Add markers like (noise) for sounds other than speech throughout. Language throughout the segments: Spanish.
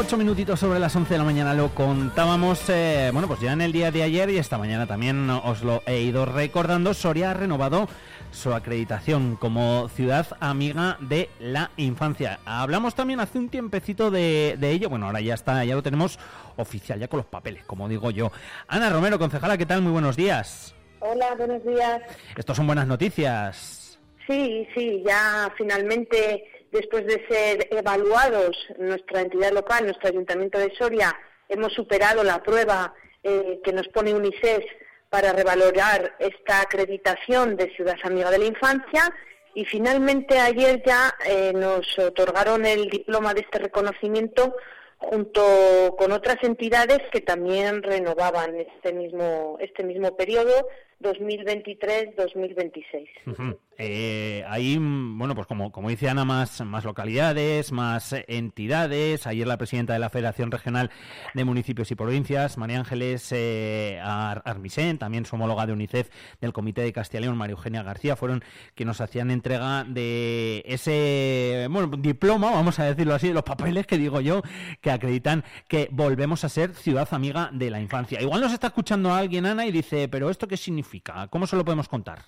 Ocho minutitos sobre las 11 de la mañana lo contábamos, eh, bueno, pues ya en el día de ayer y esta mañana también os lo he ido recordando. Soria ha renovado su acreditación como ciudad amiga de la infancia. Hablamos también hace un tiempecito de, de ello, bueno, ahora ya está, ya lo tenemos oficial, ya con los papeles, como digo yo. Ana Romero, concejala, ¿qué tal? Muy buenos días. Hola, buenos días. Estos son buenas noticias. Sí, sí, ya finalmente después de ser evaluados, nuestra entidad local, nuestro Ayuntamiento de Soria, hemos superado la prueba eh, que nos pone UNICEF para revalorar esta acreditación de Ciudad Amiga de la Infancia y finalmente ayer ya eh, nos otorgaron el diploma de este reconocimiento junto con otras entidades que también renovaban este mismo este mismo periodo 2023-2026. Eh, ahí, mm, bueno, pues como, como dice Ana, más, más localidades, más entidades. Ayer la presidenta de la Federación Regional de Municipios y Provincias, María Ángeles eh, Armisen, también su homóloga de UNICEF del Comité de Castilla y León, María Eugenia García, fueron que nos hacían entrega de ese bueno, diploma, vamos a decirlo así, de los papeles que digo yo, que acreditan que volvemos a ser ciudad amiga de la infancia. Igual nos está escuchando alguien, Ana, y dice, pero ¿esto qué significa? ¿Cómo se lo podemos contar?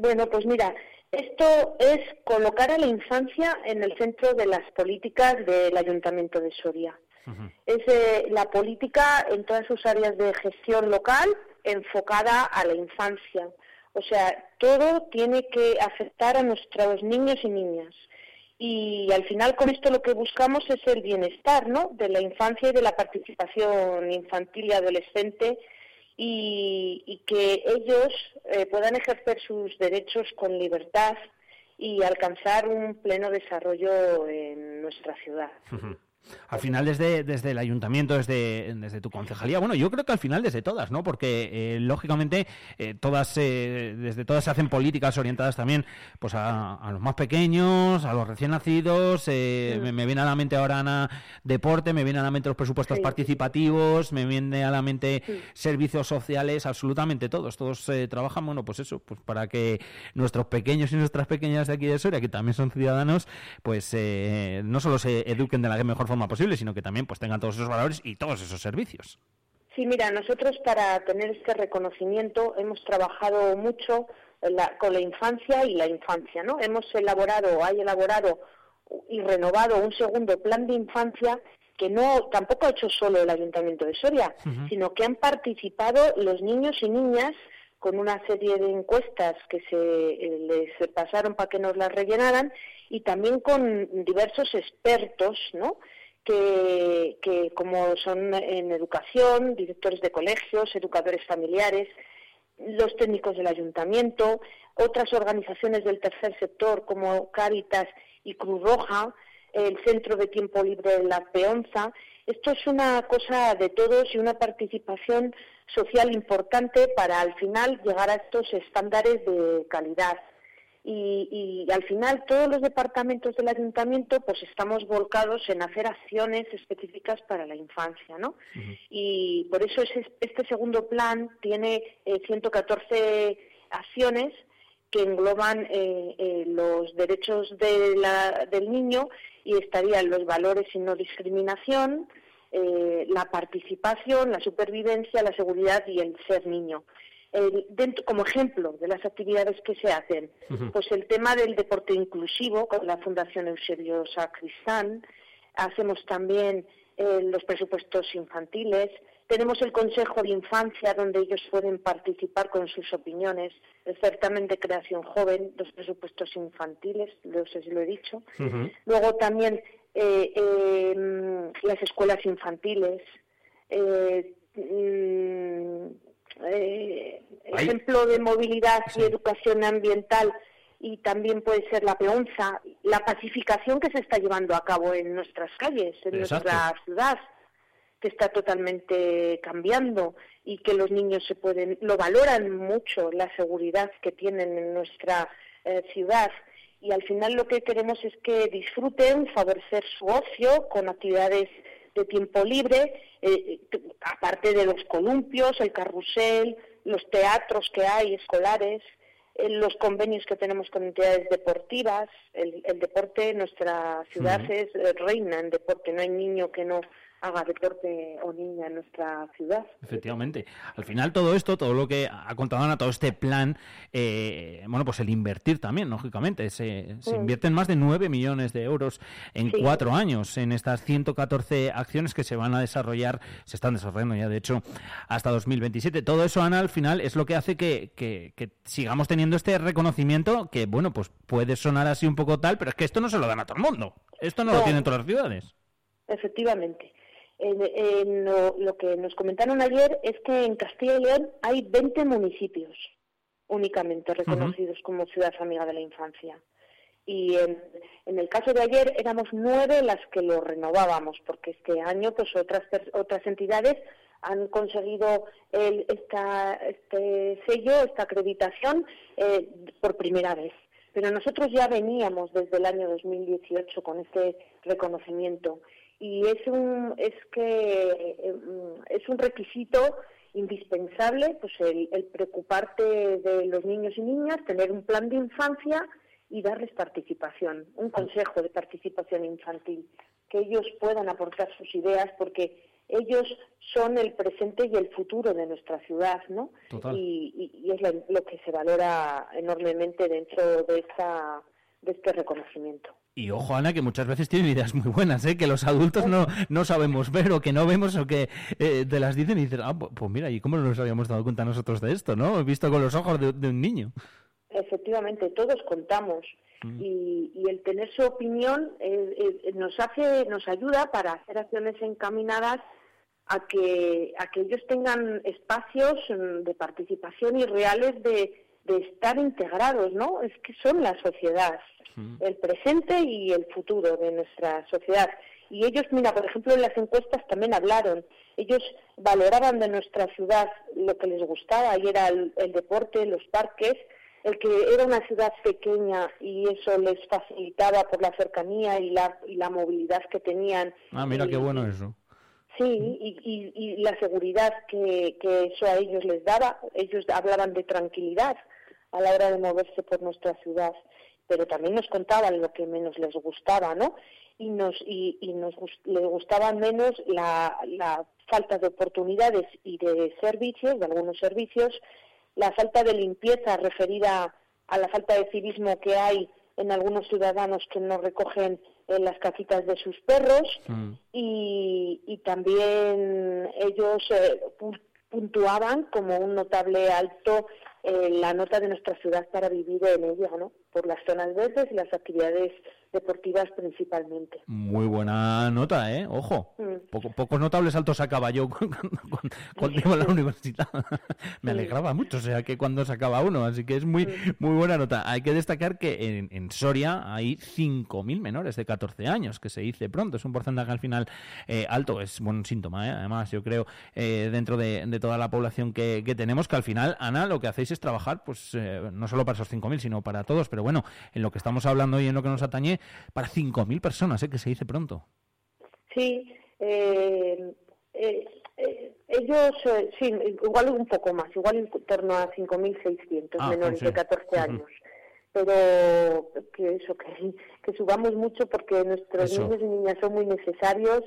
Bueno, pues mira, esto es colocar a la infancia en el centro de las políticas del Ayuntamiento de Soria. Es eh, la política en todas sus áreas de gestión local enfocada a la infancia. O sea, todo tiene que afectar a nuestros niños y niñas. Y al final con esto lo que buscamos es el bienestar, ¿no? De la infancia y de la participación infantil y adolescente y, que ellos eh, puedan ejercer sus derechos con libertad y alcanzar un pleno desarrollo en nuestra ciudad. (laughs) Al final desde, desde el ayuntamiento, desde, desde tu concejalía, bueno, yo creo que al final desde todas, ¿no? Porque eh, lógicamente eh, todas, eh, desde todas se hacen políticas orientadas también pues a, los más pequeños, a los recién nacidos, me, viene a la mente ahora Ana deporte, me viene a la mente los presupuestos participativos, me viene a la mente servicios sociales, absolutamente todos, todos trabajan, bueno, pues eso, pues para que nuestros pequeños y nuestras pequeñas de aquí de Soria, que también son ciudadanos, pues no solo se eduquen de la mejor forma posible, sino que también pues tengan todos esos valores y todos esos servicios. Sí, mira, nosotros para tener este reconocimiento hemos trabajado mucho con la infancia y la infancia, ¿no? Hemos elaborado, hay elaborado y renovado un segundo plan de infancia que no tampoco ha hecho solo el Ayuntamiento de Soria, sino que han participado los niños y niñas con una serie de encuestas que se eh, les pasaron para que nos las rellenaran y también con diversos expertos, ¿no? Que, que como son en educación, directores de colegios, educadores familiares, los técnicos del ayuntamiento, otras organizaciones del tercer sector como Cáritas y Cruz Roja, el Centro de Tiempo Libre de la Peonza. Esto es una cosa de todos y una participación social importante para al final llegar a estos estándares de calidad y, al final todos los departamentos del ayuntamiento pues estamos volcados en hacer acciones específicas para la infancia, ¿no? Y por eso este segundo plan tiene 114 eh, acciones que engloban eh, eh, los derechos del niño y estarían los valores y no discriminación, la participación, la supervivencia, la seguridad y el ser niño dentro, como ejemplo de las actividades que se hacen, pues el tema del deporte inclusivo con la Fundación Eusebio Sacristán, hacemos también eh, los presupuestos infantiles, tenemos el Consejo de Infancia donde ellos pueden participar con sus opiniones, el certamen de creación joven, los presupuestos infantiles, no sé si lo he dicho. Luego también eh, em, las escuelas infantiles, eh, mm, eh, ejemplo de movilidad y educación ambiental y también puede ser la peonza, la pacificación que se está llevando a cabo en nuestras calles, en nuestra ciudad, que está totalmente cambiando y que los niños se pueden, lo valoran mucho, la seguridad que tienen en nuestra eh, ciudad. Y al final lo que queremos es que disfruten, favorecer su ocio con actividades de tiempo libre, eh, aparte de los columpios, el carrusel, los teatros que hay escolares, los convenios que tenemos con entidades deportivas. El, deporte, nuestra ciudad es reina en deporte, no hay niño que no haga deporte o niña en nuestra ciudad. Efectivamente. Al final todo esto, todo lo que ha contado Ana, todo este plan, eh, bueno, pues el invertir también, lógicamente. Se, se invierten más de 9 millones de euros en cuatro años en estas 114 acciones que se van a desarrollar, se están desarrollando ya, de hecho, hasta 2027. Todo eso, Ana, al final es lo que hace que, que, sigamos teniendo este reconocimiento que, bueno, pues puede sonar así un poco tal, pero es que esto no se lo dan a todo el mundo. Esto no. lo tienen todas las ciudades. Efectivamente lo, que nos comentaron ayer es que en Castilla y León hay 20 municipios únicamente reconocidos como ciudad amiga de la infancia. Y en, el caso de ayer éramos nueve las que lo renovábamos, porque este año pues otras otras entidades han conseguido el, esta, este sello, esta acreditación eh, por primera vez. Pero nosotros ya veníamos desde el año 2018 con este reconocimiento y es un es que em, es un requisito indispensable pues el, preocuparte de los niños y niñas tener un plan de infancia y darles participación un consejo de participación infantil que ellos puedan aportar sus ideas porque ellos son el presente y el futuro de nuestra ciudad, ¿no? Y, y, es lo, que se valora enormemente dentro de esta de este reconocimiento. Y ojo, Ana, que muchas veces tienen ideas muy buenas, ¿eh? que los adultos no, no sabemos ver o que no vemos o que eh, te las dicen y dices, ah, pues mira, ¿y cómo no nos habíamos dado cuenta nosotros de esto, no? Visto con los ojos de, un niño. Efectivamente, todos contamos. Mm. Y, y, el tener su opinión eh, eh, nos hace, nos ayuda para hacer acciones encaminadas a que, a que ellos tengan espacios mm, de participación y reales de, de estar integrados, ¿no? Es que son la sociedad, el presente y el futuro de nuestra sociedad. Y ellos, mira, por ejemplo, en las encuestas también hablaron. Ellos valoraban de nuestra ciudad lo que les gustaba, y era el, deporte, los parques, el que era una ciudad pequeña y eso les facilitaba por la cercanía y la, y la movilidad que tenían. Ah, mira qué bueno eso. Sí, y, y, la seguridad que, que, eso a ellos les daba. Ellos hablaban de tranquilidad a la hora de moverse por nuestra ciudad pero también nos contaban lo que menos les gustaba, ¿no? Y nos, y, y nos les gustaba menos la, la falta de oportunidades y de servicios, de algunos servicios, la falta de limpieza referida a la falta de civismo que hay en algunos ciudadanos que no recogen en las casitas de sus perros mm. y, y, también ellos eh, puntuaban como un notable alto eh, la nota de nuestra ciudad para vivir en ella, ¿no? Por las zonas verdes y las actividades deportivas principalmente. Muy buena nota, ¿eh? Ojo. Mm. pocos notables altos sacaba yo cuando, iba a (laughs) la universidad. (laughs) Me alegraba mucho, o sea, que cuando sacaba uno, así que es muy mm. muy buena nota. Hay que destacar que en, Soria hay 5.000 menores de 14 años, que se dice pronto. Es un porcentaje al final eh, alto, es buen síntoma, ¿eh? Además, yo creo, eh, dentro de, toda la población que, tenemos, que al final, Ana, lo que hacéis es trabajar, pues, eh, no solo para esos 5.000, sino para todos. Pero bueno, en lo que estamos hablando y en lo que nos atañe, para 5.000 personas, ¿eh? que se dice pronto. Sí, eh, eh, eh ellos, sí, igual un poco más, igual en torno a 5.600 ah, menores pues de 14 años. Pero que eso, que, que subamos mucho porque nuestros niños y niñas son muy necesarios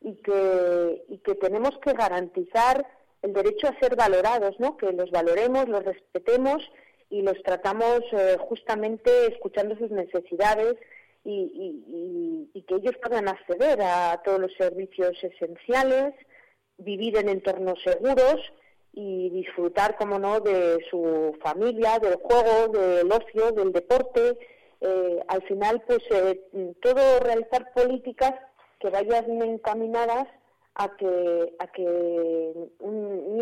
y que, y que tenemos que garantizar el derecho a ser valorados, ¿no? Que los valoremos, los respetemos y los tratamos justamente escuchando sus necesidades y, que ellos puedan acceder a todos los servicios esenciales, vivir en entornos seguros y disfrutar, como no, de su familia, del juego, del ocio, del deporte. Eh, al final, pues eh, todo realizar políticas que vayan encaminadas a que, a que un y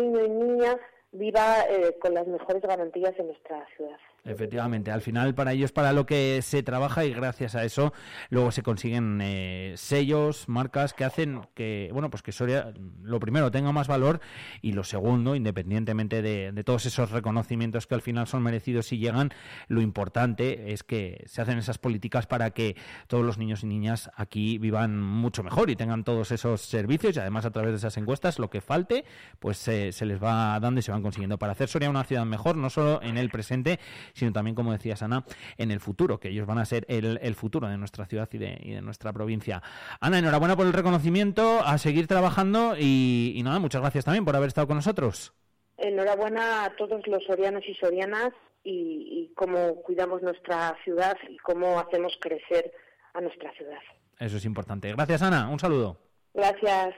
viva eh, con las mejores garantías en nuestra ciudad. Efectivamente, al final para ellos para lo que se trabaja y gracias a eso luego se consiguen eh, sellos, marcas que hacen que bueno pues que Soria lo primero tenga más valor y lo segundo, independientemente de, todos esos reconocimientos que al final son merecidos y llegan, lo importante es que se hacen esas políticas para que todos los niños y niñas aquí vivan mucho mejor y tengan todos esos servicios y además a través de esas encuestas lo que falte pues se les va dando y se van consiguiendo para hacer Soria una ciudad mejor no solo en el presente sino también, como decía Ana, en el futuro, que ellos van a ser el, futuro de nuestra ciudad y de, nuestra provincia. Ana, enhorabuena por el reconocimiento, a seguir trabajando y, nada, muchas gracias también por haber estado con nosotros. Enhorabuena a todos los sorianos y sorianas y, y cómo cuidamos nuestra ciudad y cómo hacemos crecer a nuestra ciudad. Eso es importante. Gracias, Ana. Un saludo. Gracias.